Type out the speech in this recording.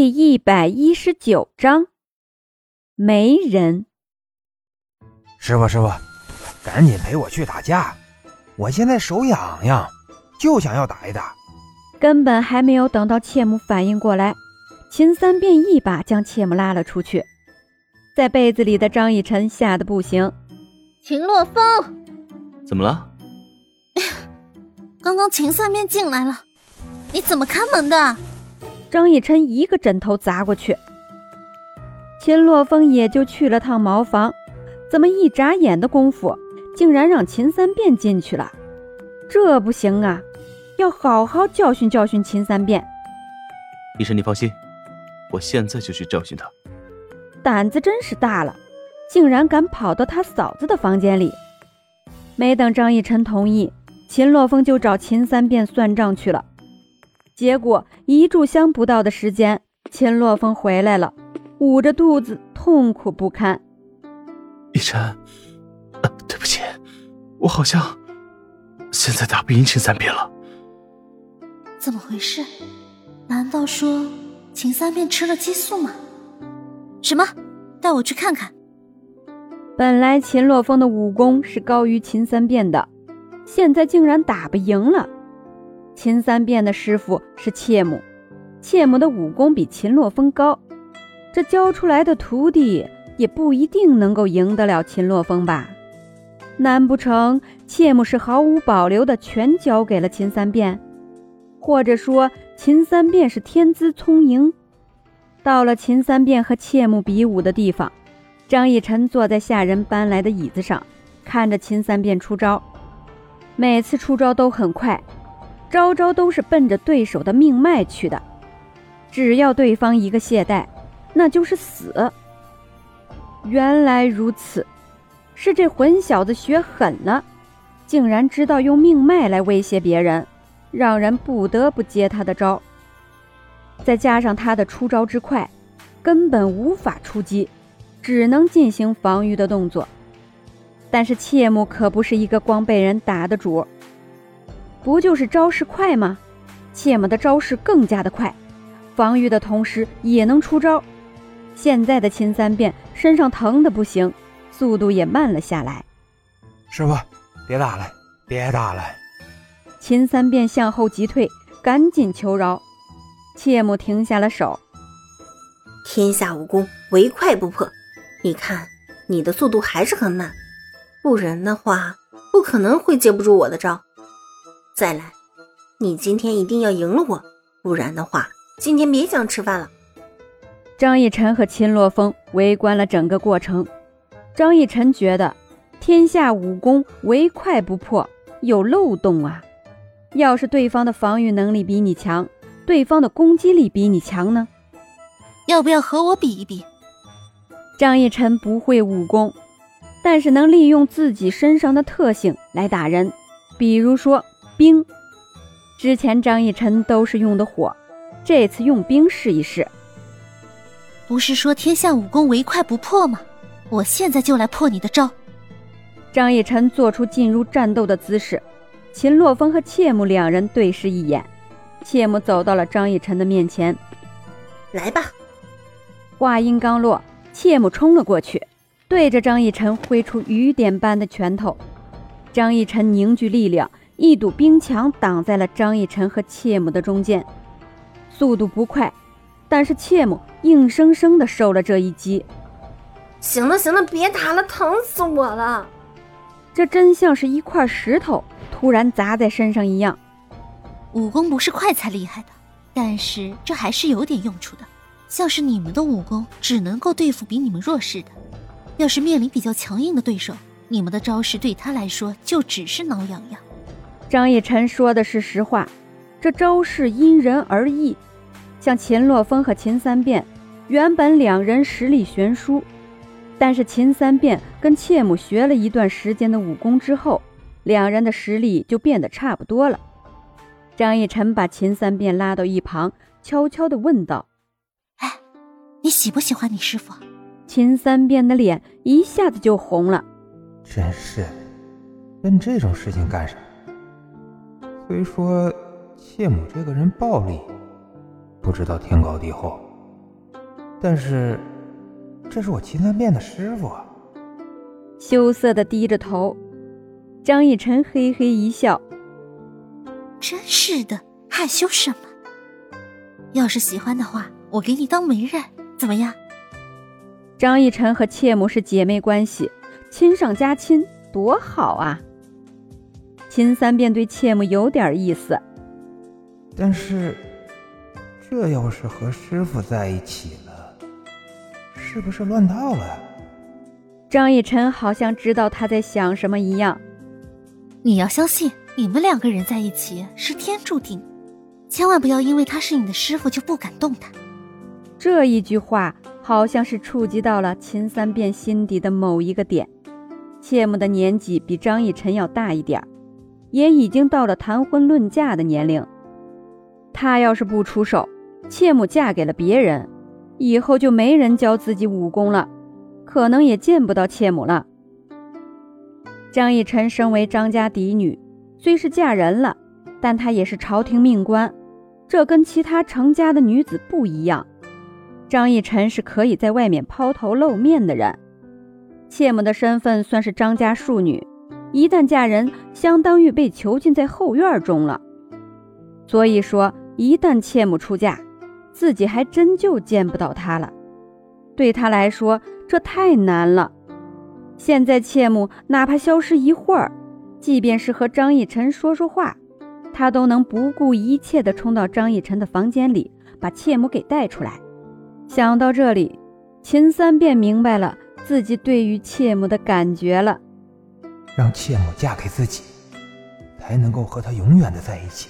第一百一十九章，没人。师傅，师傅，赶紧陪我去打架！我现在手痒痒，就想要打一打。根本还没有等到切木反应过来，秦三便一把将切木拉了出去。在被子里的张逸晨吓得不行。秦洛风，怎么了？刚刚秦三便进来了，你怎么开门的？张逸琛一个枕头砸过去，秦洛风也就去了趟茅房，怎么一眨眼的功夫，竟然让秦三变进去了？这不行啊，要好好教训教训秦三变。医生，你放心，我现在就去教训他。胆子真是大了，竟然敢跑到他嫂子的房间里。没等张逸晨同意，秦洛风就找秦三变算账去了。结果一炷香不到的时间，秦洛风回来了，捂着肚子痛苦不堪。逸晨，对不起，我好像现在打不赢秦三变了。怎么回事？难道说秦三变吃了激素吗？什么？带我去看看。本来秦洛风的武功是高于秦三变的，现在竟然打不赢了。秦三变的师傅是切木，切木的武功比秦洛风高，这教出来的徒弟也不一定能够赢得了秦洛风吧？难不成切木是毫无保留的全交给了秦三变？或者说秦三变是天资聪颖？到了秦三变和切木比武的地方，张逸晨坐在下人搬来的椅子上，看着秦三变出招，每次出招都很快。招招都是奔着对手的命脉去的，只要对方一个懈怠，那就是死。原来如此，是这混小子学狠了，竟然知道用命脉来威胁别人，让人不得不接他的招。再加上他的出招之快，根本无法出击，只能进行防御的动作。但是切木可不是一个光被人打的主。不就是招式快吗？切木的招式更加的快，防御的同时也能出招。现在的秦三变身上疼的不行，速度也慢了下来。师傅，别打了，别打了！秦三变向后急退，赶紧求饶。切木停下了手。天下武功唯快不破，你看你的速度还是很慢，不然的话不可能会接不住我的招。再来，你今天一定要赢了我，不然的话，今天别想吃饭了。张逸晨和秦洛风围观了整个过程。张逸晨觉得，天下武功唯快不破，有漏洞啊！要是对方的防御能力比你强，对方的攻击力比你强呢？要不要和我比一比？张逸晨不会武功，但是能利用自己身上的特性来打人，比如说。冰，之前张逸晨都是用的火，这次用冰试一试。不是说天下武功唯快不破吗？我现在就来破你的招。张逸晨做出进入战斗的姿势，秦洛风和切木两人对视一眼，切木走到了张逸晨的面前，来吧。话音刚落，切木冲了过去，对着张逸晨挥出雨点般的拳头。张逸晨凝聚力量。一堵冰墙挡在了张逸晨和切姆的中间，速度不快，但是切姆硬生生的受了这一击。行了行了，别打了，疼死我了！这真像是一块石头突然砸在身上一样。武功不是快才厉害的，但是这还是有点用处的。像是你们的武功只能够对付比你们弱势的，要是面临比较强硬的对手，你们的招式对他来说就只是挠痒痒。张逸晨说的是实话，这招式因人而异。像秦洛风和秦三变，原本两人实力悬殊，但是秦三变跟切母学了一段时间的武功之后，两人的实力就变得差不多了。张逸晨把秦三变拉到一旁，悄悄地问道：“哎，你喜不喜欢你师傅？”秦三变的脸一下子就红了，真是，问这种事情干啥？虽说谢母这个人暴力，不知道天高地厚，但是这是我秦三变的师傅啊。羞涩的低着头，张逸晨嘿嘿一笑：“真是的，害羞什么？要是喜欢的话，我给你当媒人，怎么样？”张逸晨和妾母是姐妹关系，亲上加亲，多好啊！秦三便对妾母有点意思，但是这要是和师傅在一起了，是不是乱套了？张逸晨好像知道他在想什么一样。你要相信，你们两个人在一起是天注定，千万不要因为他是你的师傅就不敢动他。这一句话好像是触及到了秦三变心底的某一个点。妾母的年纪比张逸晨要大一点也已经到了谈婚论嫁的年龄。他要是不出手，妾母嫁给了别人，以后就没人教自己武功了。可能也见不到妾母了。张逸晨身为张家嫡女，虽是嫁人了，但她也是朝廷命官，这跟其他成家的女子不一样。张逸晨是可以在外面抛头露面的人，妾母的身份算是张家庶女，一旦嫁人，相当于被囚禁在后院中了。所以说，一旦妾母出嫁，自己还真就见不到她了。对他来说，这太难了。现在妾母哪怕消失一会儿，即便是和张逸晨说说话，他都能不顾一切地冲到张逸晨的房间里，把妾母给带出来。想到这里，秦三便明白了自己对于妾母的感觉了。让妾母嫁给自己，才能够和他永远的在一起。